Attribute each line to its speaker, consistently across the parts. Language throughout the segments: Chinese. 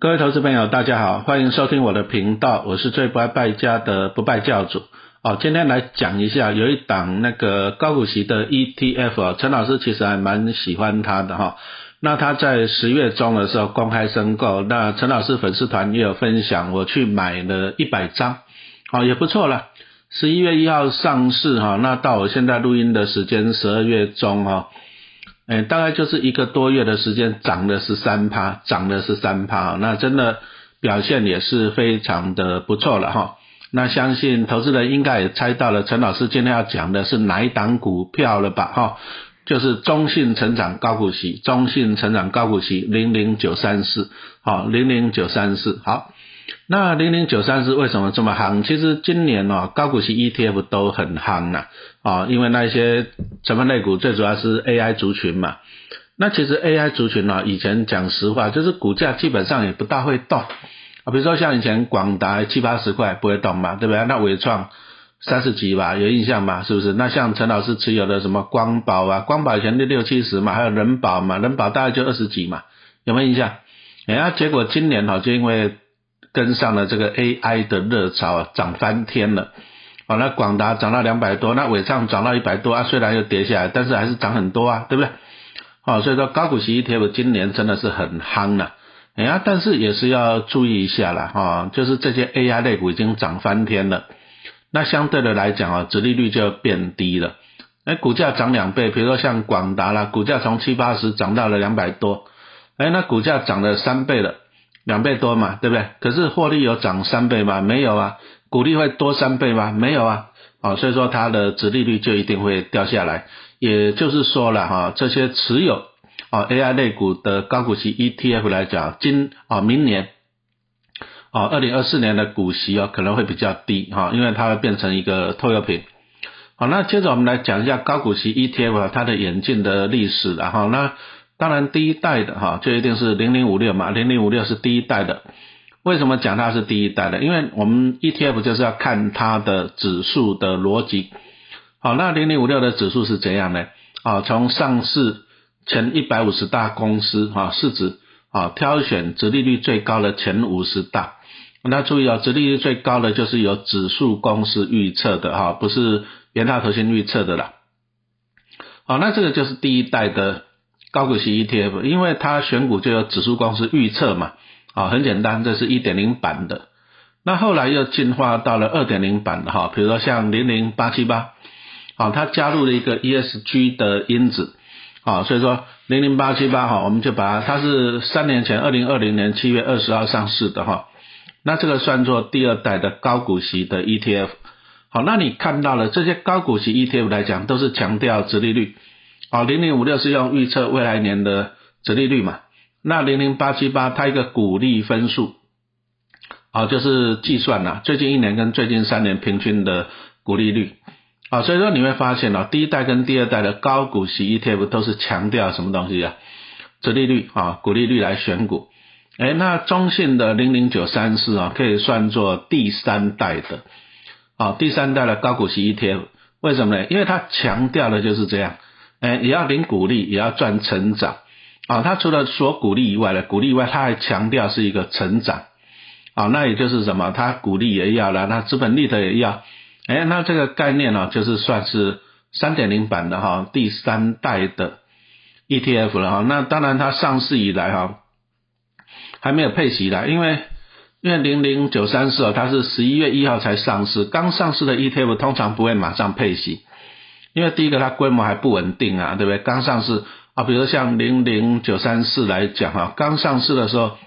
Speaker 1: 各位投资朋友，大家好，欢迎收听我的频道，我是最不爱败家的不败教主。哦，今天来讲一下，有一档那个高股息的 ETF 哦，陈老师其实还蛮喜欢它的哈。那他在十月中的时候公开申购，那陈老师粉丝团也有分享，我去买了一百张，哦也不错了。十一月一号上市哈，那到我现在录音的时间十二月中哈。哎，大概就是一个多月的时间，涨了十三趴，涨了十三趴，那真的表现也是非常的不错了哈。那相信投资人应该也猜到了，陈老师今天要讲的是哪一档股票了吧哈？就是中信成长高股息，中信成长高股息零零九三四，好，零零九三四，好。那零零九三是为什么这么夯？其实今年哦，高股息 ETF 都很夯呐，啊，因为那些成分类股最主要是 AI 族群嘛。那其实 AI 族群呢，以前讲实话，就是股价基本上也不大会动啊。比如说像以前广达七八十块不会动嘛，对不对？那伟创三十几吧，有印象吗？是不是？那像陈老师持有的什么光宝啊，光宝以前就六七十嘛，还有人保嘛，人保大概就二十几嘛，有没有印象？哎呀，结果今年哈，就因为跟上了这个 AI 的热潮，涨翻天了。好，那广达涨到两百多，那伟创涨到一百多啊，虽然又跌下来，但是还是涨很多啊，对不对？好，所以说高股息 ETF 今年真的是很夯了。哎呀，但是也是要注意一下了哈，就是这些 AI 类股已经涨翻天了，那相对的来讲啊，殖利率就变低了。哎，股价涨两倍，比如说像广达啦，股价从七八十涨到了两百多，哎，那股价涨了三倍了。两倍多嘛，对不对？可是获利有涨三倍吗？没有啊。股利会多三倍吗？没有啊。哦，所以说它的值利率就一定会掉下来。也就是说了哈，这些持有哦 AI 类股的高股息 ETF 来讲，今哦明年哦二零二四年的股息哦可能会比较低哈，因为它会变成一个拖油瓶。好，那接着我们来讲一下高股息 ETF 它的演进的历史，然后那。当然，第一代的哈就一定是零零五六嘛，零零五六是第一代的。为什么讲它是第一代的？因为我们 ETF 就是要看它的指数的逻辑。好，那零零五六的指数是怎样呢？啊，从上市前一百五十大公司啊市值啊挑选折利率最高的前五十大。那注意哦，折利率最高的就是由指数公司预测的哈，不是元大投信预测的啦。好，那这个就是第一代的。高股息 ETF，因为它选股就有指数公司预测嘛，啊，很简单，这是一点零版的。那后来又进化到了二点零版的哈，比如说像零零八七八，啊，它加入了一个 ESG 的因子，啊，所以说零零八七八哈，我们就把它，它是三年前二零二零年七月二十号上市的哈，那这个算作第二代的高股息的 ETF。好，那你看到了这些高股息 ETF 来讲，都是强调殖利率。好，零零五六是用预测未来年的折利率嘛？那零零八七八它一个股利分数，啊，就是计算呐，最近一年跟最近三年平均的股利率。啊，所以说你会发现啊，第一代跟第二代的高股息 ETF 都是强调什么东西啊？折利率啊，股利率来选股。哎，那中信的零零九三四啊，可以算作第三代的，啊，第三代的高股息 ETF，为什么呢？因为它强调的就是这样。哎，也要领股利，也要赚成长啊！他除了说股利以外呢，股利以外，他还强调是一个成长啊。那也就是什么，他股利也要了，那资本利得也要。哎，那这个概念呢，就是算是三点零版的哈，第三代的 ETF 了哈。那当然，它上市以来哈，还没有配息的，因为因为零零九三四哦，它是十一月一号才上市，刚上市的 ETF 通常不会马上配息。因为第一个它规模还不稳定啊，对不对？刚上市啊，比如像零零九三四来讲哈，刚上市的时候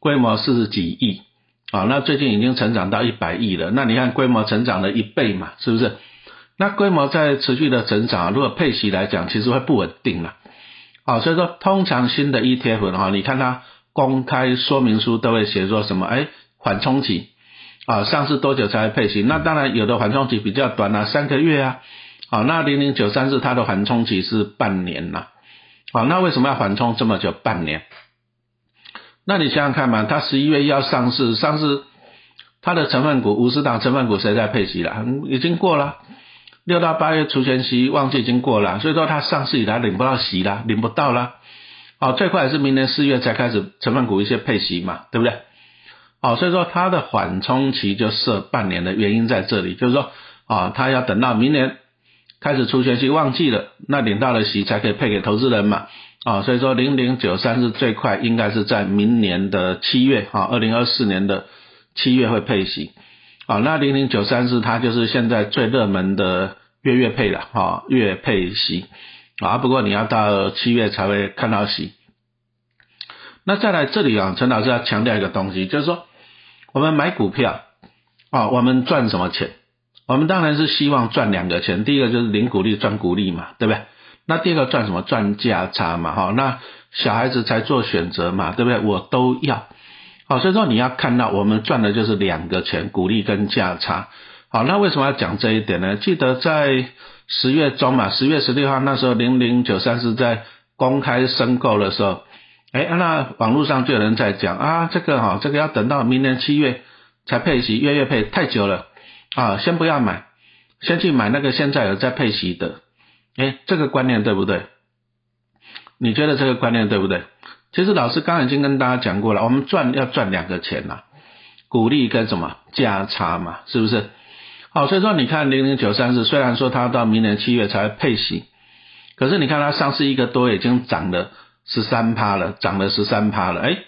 Speaker 1: 规模四十几亿啊，那最近已经成长到一百亿了。那你看规模成长了一倍嘛，是不是？那规模在持续的成长，如果配息来讲，其实会不稳定了。啊，所以说通常新的 ETF 的话，你看它公开说明书都会写说什么？哎，缓冲期啊，上市多久才会配息？那当然有的缓冲期比较短啊，三个月啊。好，那零零九三四它的缓冲期是半年呐。好，那为什么要缓冲这么久半年？那你想想看嘛，它十一月要上市，上市它的成分股五十档成分股谁在配息了？已经过了，六到八月除权息旺季已经过了，所以说它上市以来领不到息了，领不到了。好，最快是明年四月才开始成分股一些配息嘛，对不对？好，所以说它的缓冲期就设半年的原因在这里，就是说啊，它要等到明年开始出现息旺季了，那领到了息才可以配给投资人嘛。啊，所以说零零九三是最快应该是在明年的七月，啊，二零二四年的七月会配息。啊，那零零九三是它就是现在最热门的月月配了，哈，月配息。啊，不过你要到七月才会看到息。那再来这里啊，陈老师要强调一个东西，就是说我们买股票啊，我们赚什么钱？我们当然是希望赚两个钱，第一个就是领股利赚股利嘛，对不对？那第二个赚什么？赚价差嘛，哈。那小孩子才做选择嘛，对不对？我都要。好，所以说你要看到我们赚的就是两个钱，股利跟价差。好，那为什么要讲这一点呢？记得在十月中嘛，十月十六号那时候，零零九三是在公开申购的时候，哎，那网络上就有人在讲啊，这个哈，这个要等到明年七月才配息，月月配太久了啊，先不要买，先去买那个现在有在配息的。哎，这个观念对不对？你觉得这个观念对不对？其实老师刚才已经跟大家讲过了，我们赚要赚两个钱呐，股利跟什么价差嘛，是不是？好，所以说你看零零九三四，虽然说它到明年七月才配息，可是你看它上市一个多已经涨了十三趴了，涨了十三趴了，哎，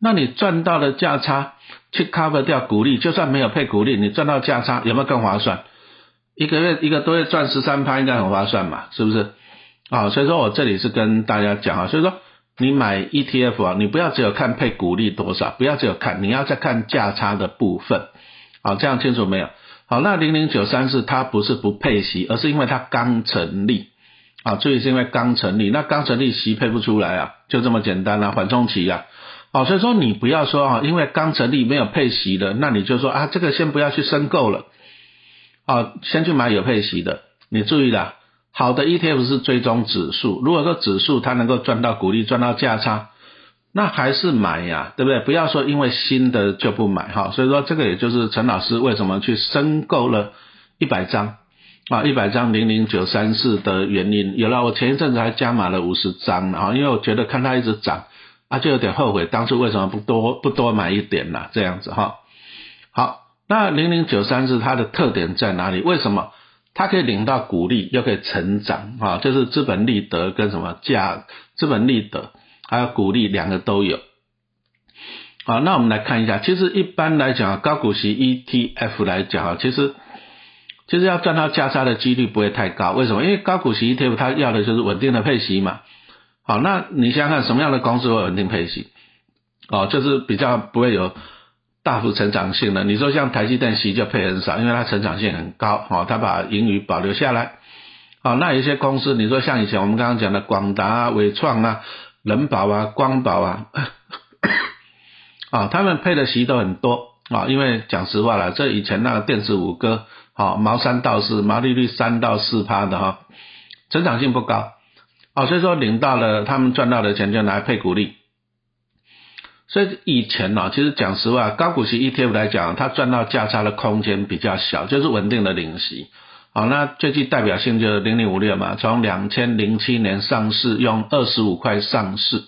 Speaker 1: 那你赚到的价差去 cover 掉股利，就算没有配股利，你赚到价差有没有更划算？一个月一个多月赚十三趴，应该很划算嘛，是不是？啊，所以说我这里是跟大家讲啊，所以说你买 ETF 啊，你不要只有看配股利多少，不要只有看，你要再看价差的部分，好，这样清楚没有？好，那零零九三是它不是不配息，而是因为它刚成立，啊，注意是因为刚成立，那刚成立息配不出来啊，就这么简单啊，缓冲期啊，哦，所以说你不要说啊，因为刚成立没有配息的，那你就说啊，这个先不要去申购了。啊，先去买有配息的。你注意了，好的 ETF 是追踪指数。如果说指数它能够赚到股利、赚到价差，那还是买呀，对不对？不要说因为新的就不买哈。所以说这个也就是陈老师为什么去申购了一百张啊，一百张零零九三四的原因。有了，我前一阵子还加码了五十张啊，因为我觉得看它一直涨啊，就有点后悔当初为什么不多不多买一点呢？这样子哈。好。那零零九三是它的特点在哪里？为什么它可以领到股利，又可以成长啊？就是资本利得跟什么价资本利得还有股利两个都有。好，那我们来看一下，其实一般来讲，高股息 ETF 来讲啊，其实其实要赚到价差的几率不会太高。为什么？因为高股息 ETF 它要的就是稳定的配息嘛。好，那你想想看，什么样的公司会稳定配息？哦，就是比较不会有。大幅成长性的，你说像台积电息就配很少，因为它成长性很高，哦，它把盈余保留下来，哦，那有些公司，你说像以前我们刚刚讲的广达啊、伟创啊、人保啊、光宝啊，啊，他们配的息都很多，啊，因为讲实话了，这以前那个电子五哥，好毛三到四，毛利率三到四趴的哈，成长性不高，啊，所以说领到了他们赚到的钱就拿来配股利。所以以前呢，其实讲实话，高股息 ETF 来讲，它赚到价差的空间比较小，就是稳定的领息。好，那最具代表性就是零零五六嘛，从两千零七年上市，用二十五块上市。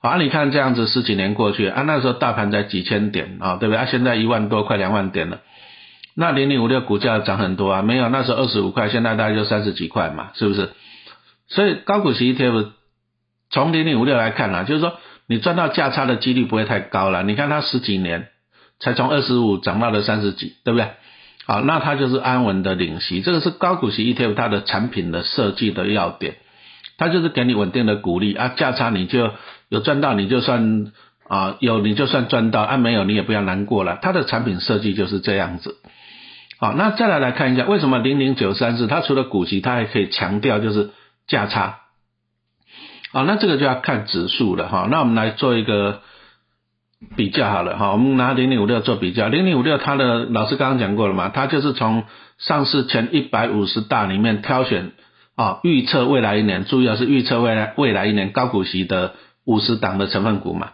Speaker 1: 好，你看这样子十几年过去，啊，那时候大盘在几千点啊，对不对？啊，现在一万多，快两万点了。那零零五六股价涨很多啊，没有，那时候二十五块，现在大概就三十几块嘛，是不是？所以高股息 ETF 从零零五六来看啊，就是说。你赚到价差的几率不会太高了。你看它十几年才从二十五涨到了三十几，对不对？好，那它就是安稳的领息。这个是高股息 ETF 它的产品的设计的要点，它就是给你稳定的股利啊，价差你就有赚到，你就算啊有你就算赚到，啊没有你也不要难过了。它的产品设计就是这样子。好，那再来来看一下，为什么零零九三四它除了股息，它还可以强调就是价差。好，那这个就要看指数了哈。那我们来做一个比较好了哈。我们拿零零五六做比较，零零五六它的老师刚刚讲过了嘛，它就是从上市前一百五十大里面挑选啊，预测未来一年，注意啊是预测未来未来一年高股息的五十档的成分股嘛。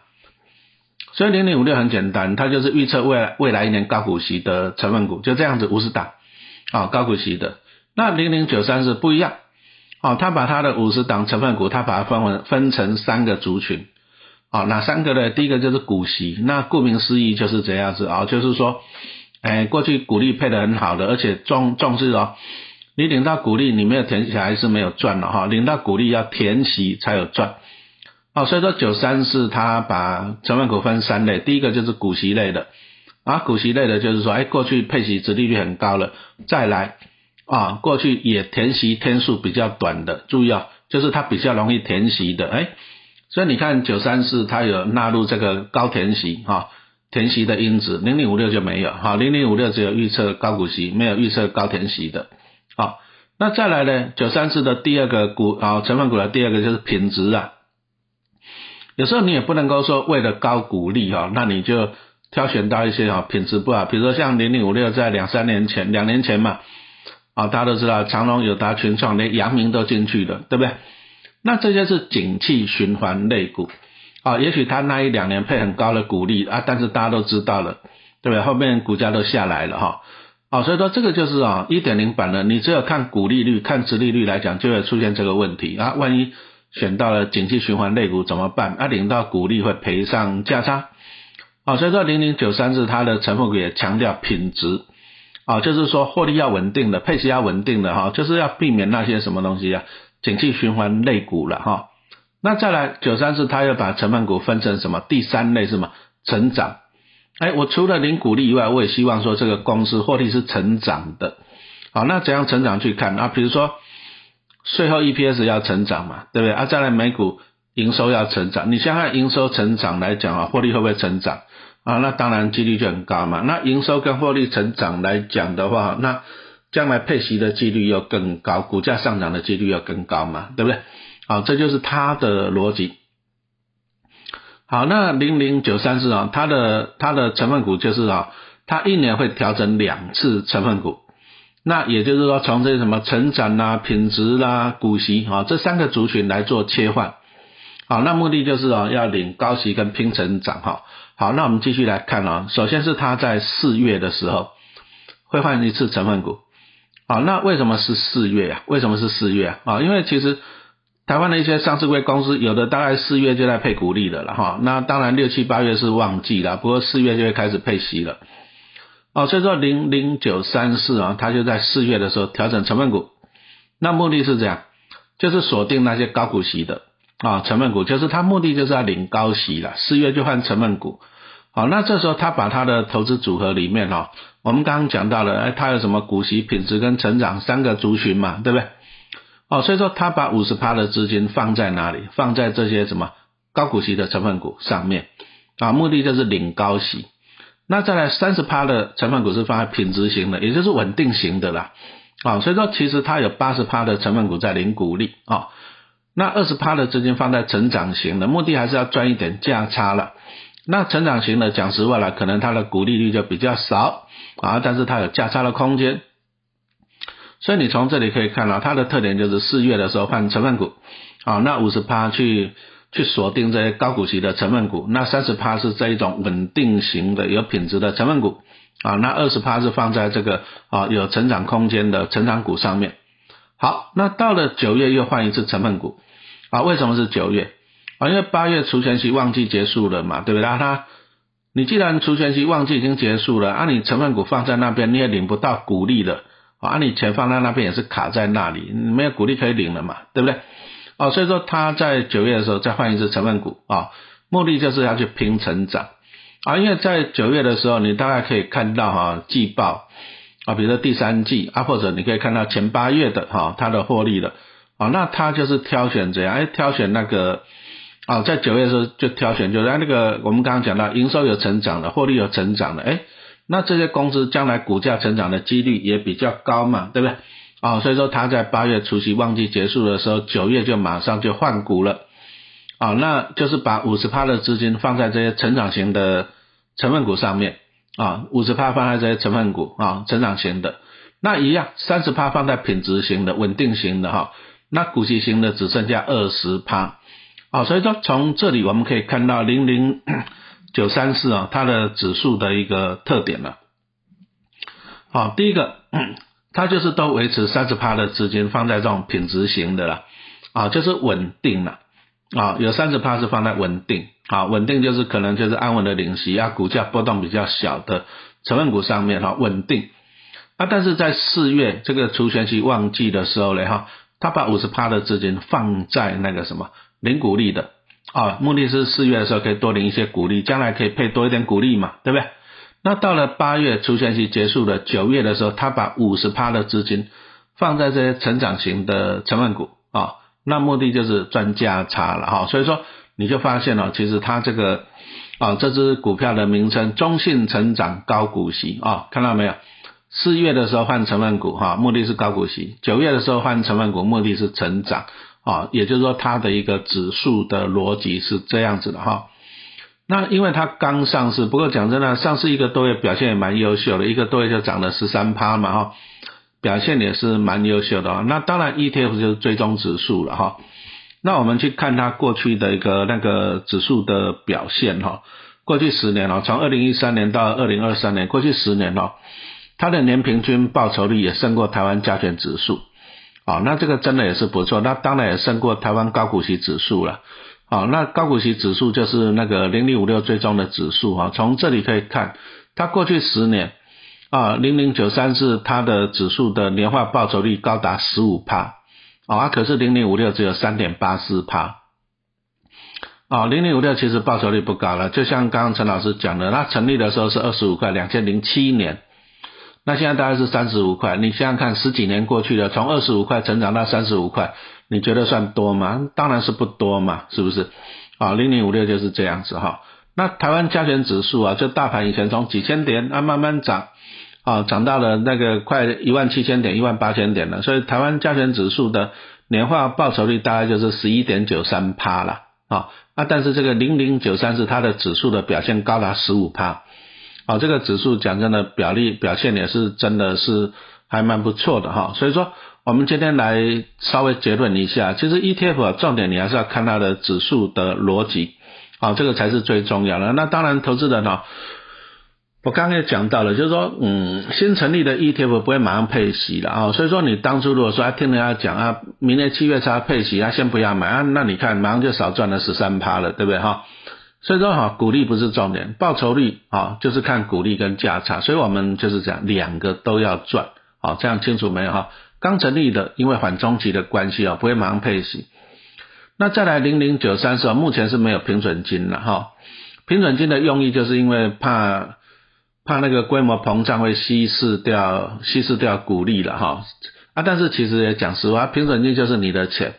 Speaker 1: 所以零零五六很简单，它就是预测未来未来一年高股息的成分股，就这样子五十档啊高股息的。那零零九三是不一样。哦，他把他的五十档成分股，他把它分为分成三个族群，哦，哪三个呢？第一个就是股息，那顾名思义就是这样子啊，就是说，哎，过去股利配的很好的，而且重重视哦，你领到股利，你没有填起来是没有赚的哈，领到股利要填息才有赚，哦，所以说九三四他把成分股分三类，第一个就是股息类的，啊，股息类的就是说，哎，过去配息值利率很高了，再来。啊，过去也填息天数比较短的，注意啊，就是它比较容易填息的，哎，所以你看九三四它有纳入这个高填息哈，填息的因子，零零五六就没有哈，零零五六只有预测高股息，没有预测高填息的，好，那再来呢，九三四的第二个股啊成分股的第二个就是品质啊，有时候你也不能够说为了高股利哈，那你就挑选到一些哈品质不好，比如说像零零五六在两三年前两年前嘛。啊，大家都知道长隆、友达、群创连阳明都进去了，对不对？那这些是景气循环类股，啊，也许它那一两年配很高的股利啊，但是大家都知道了，对不对？后面股价都下来了哈，啊，所以说这个就是啊，一点零版的，你只有看股利率、看殖利率来讲，就会出现这个问题啊。万一选到了景气循环类股怎么办？啊，领到股利会赔上价差，啊，所以说零零九三是它的成分股也强调品质。啊，就是说获利要稳定的，配息要稳定的哈，就是要避免那些什么东西啊，景气循环类股了哈。那再来九三四，它又把成分股分成什么？第三类是什么？成长。哎，我除了领股利以外，我也希望说这个公司获利是成长的。好，那怎样成长去看啊？比如说税后 EPS 要成长嘛，对不对？啊，再来每股营收要成长。你现在营收成长来讲啊，获利会不会成长？啊，那当然几率就很高嘛。那营收跟获利成长来讲的话，那将来配息的几率又更高，股价上涨的几率要更高嘛，对不对？好，这就是它的逻辑。好，那零零九三四啊，它的它的成分股就是啊，它一年会调整两次成分股。那也就是说，从这什么成长啦、品质啦、股息啊这三个族群来做切换。好，那目的就是啊，要领高息跟拼成长哈。好，那我们继续来看啊。首先是它在四月的时候会换一次成分股。好，那为什么是四月啊？为什么是四月啊？啊，因为其实台湾的一些上市公司有的大概四月就在配股利的了哈。那当然六七八月是旺季了，不过四月就会开始配息了。哦，所以说零零九三四啊，它就在四月的时候调整成分股。那目的是这样，就是锁定那些高股息的。啊，成分股就是它目的就是要领高息了，四月就换成分股。好，那这时候他把他的投资组合里面哈，我们刚刚讲到了，哎，他有什么股息、品质跟成长三个族群嘛，对不对？哦，所以说他把五十趴的资金放在哪里？放在这些什么高股息的成分股上面啊，目的就是领高息。那再来三十趴的成分股是放在品质型的，也就是稳定型的啦。啊，所以说其实它有八十趴的成分股在领股利啊。那二十趴的资金放在成长型的，目的还是要赚一点价差了。那成长型的讲实话了，可能它的股利率就比较少啊，但是它有价差的空间。所以你从这里可以看到，它的特点就是四月的时候换成分股啊，那五十趴去去锁定这些高股息的成分股，那三十趴是这一种稳定型的有品质的成分股啊，那二十趴是放在这个啊有成长空间的成长股上面。好，那到了九月又换一次成分股，啊，为什么是九月？啊，因为八月除权息旺季结束了嘛，对不对？它，你既然除权息旺季已经结束了，啊，你成分股放在那边你也领不到股利了，啊，你钱放在那边也是卡在那里，没有股利可以领了嘛，对不对？哦，所以说他在九月的时候再换一次成分股，啊，目的就是要去拼成长，啊，因为在九月的时候你大概可以看到哈季报。啊，比如说第三季啊，或者你可以看到前八月的哈，它的获利了啊，那它就是挑选怎样？哎，挑选那个啊，在九月的时候就挑选，就是那个我们刚刚讲到营收有成长的，获利有成长的，哎，那这些公司将来股价成长的几率也比较高嘛，对不对？啊，所以说他在八月除夕旺季结束的时候，九月就马上就换股了啊，那就是把五十趴的资金放在这些成长型的成分股上面。啊，五十趴放在这些成分股啊，成长型的，那一样，三十趴放在品质型的、稳定型的哈，那股息型的只剩下二十趴，啊，所以说从这里我们可以看到零零九三四啊，它的指数的一个特点了，好，第一个它就是都维持三十趴的资金放在这种品质型的啦，啊，就是稳定了，啊，有三十趴是放在稳定，啊，稳定就是可能就是安稳的领息啊，股价波动比较小的成分股上面哈，稳定。啊，但是在四月这个除权息旺季的时候呢，哈，他把五十趴的资金放在那个什么领股利的，啊，目的是四月的时候可以多领一些股利，将来可以配多一点股利嘛，对不对？那到了八月除权息结束了，九月的时候，他把五十趴的资金放在这些成长型的成分股啊，那目的就是赚价差了哈。所以说你就发现了，其实它这个啊这只股票的名称中性成长高股息啊，看到没有？四月的时候换成分股哈，目的是高股息；九月的时候换成分股，目的是成长啊，也就是说它的一个指数的逻辑是这样子的哈。那因为它刚上市，不过讲真的，上市一个多月表现也蛮优秀的，一个多月就涨了十三趴嘛哈，表现也是蛮优秀的。那当然 ETF 就是追踪指数了哈。那我们去看它过去的一个那个指数的表现哈，过去十年哦，从二零一三年到二零二三年，过去十年哦，它的年平均报酬率也胜过台湾加权指数，啊，那这个真的也是不错，那当然也胜过台湾高股息指数了。好，那高股息指数就是那个零零五六最终的指数哈，从这里可以看，它过去十年啊，零零九三是它的指数的年化报酬率高达十五帕，啊，可是零零五六只有三点八四帕，啊，零零五六其实报酬率不高了，就像刚刚陈老师讲的，它成立的时候是二十五块，两千零七年，那现在大概是三十五块，你想想看，十几年过去了，从二十五块成长到三十五块。你觉得算多吗？当然是不多嘛，是不是？啊，零零五六就是这样子哈。那台湾加权指数啊，就大盘以前从几千点啊慢慢涨，啊涨到了那个快一万七千点、一万八千点了。所以台湾加权指数的年化报酬率大概就是十一点九三趴了啊。啊，但是这个零零九三是它的指数的表现高达十五趴，啊，这个指数讲真的表例表现也是真的是还蛮不错的哈。所以说。我们今天来稍微结论一下，其实 ETF 重点你还是要看它的指数的逻辑，啊，这个才是最重要的。那当然，投资人哈，我刚刚也讲到了，就是说，嗯，新成立的 ETF 不会马上配息的啊，所以说你当初如果说听人家讲啊，明年七月才配息啊，先不要买啊，那你看马上就少赚了十三趴了，对不对哈？所以说哈，股利不是重点，报酬率啊就是看股利跟价差，所以我们就是讲两个都要赚，好，这样清楚没有哈？刚成立的，因为缓中期的关系啊，不会马上配息。那再来零零九三四，目前是没有平准金了哈。平准金的用意就是因为怕怕那个规模膨胀会稀释掉稀释掉股利了哈。啊，但是其实也讲实话，平准金就是你的钱，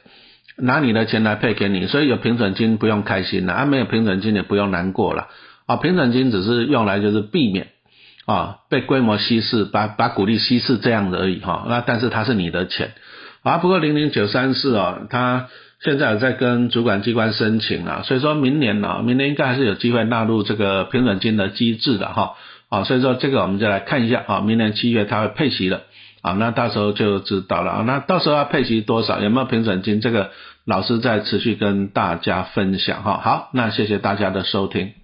Speaker 1: 拿你的钱来配给你，所以有平准金不用开心了，啊，没有平准金也不用难过了。啊，平准金只是用来就是避免。啊，被规模稀释，把把股利稀释这样而已哈。那但是它是你的钱啊。不过零零九三四哦，它现在在跟主管机关申请了，所以说明年呢，明年应该还是有机会纳入这个平准金的机制的哈。啊，所以说这个我们就来看一下啊，明年七月它会配息了好，那到时候就知道了啊。那到时候要配齐多少，有没有评审金，这个老师在持续跟大家分享哈。好，那谢谢大家的收听。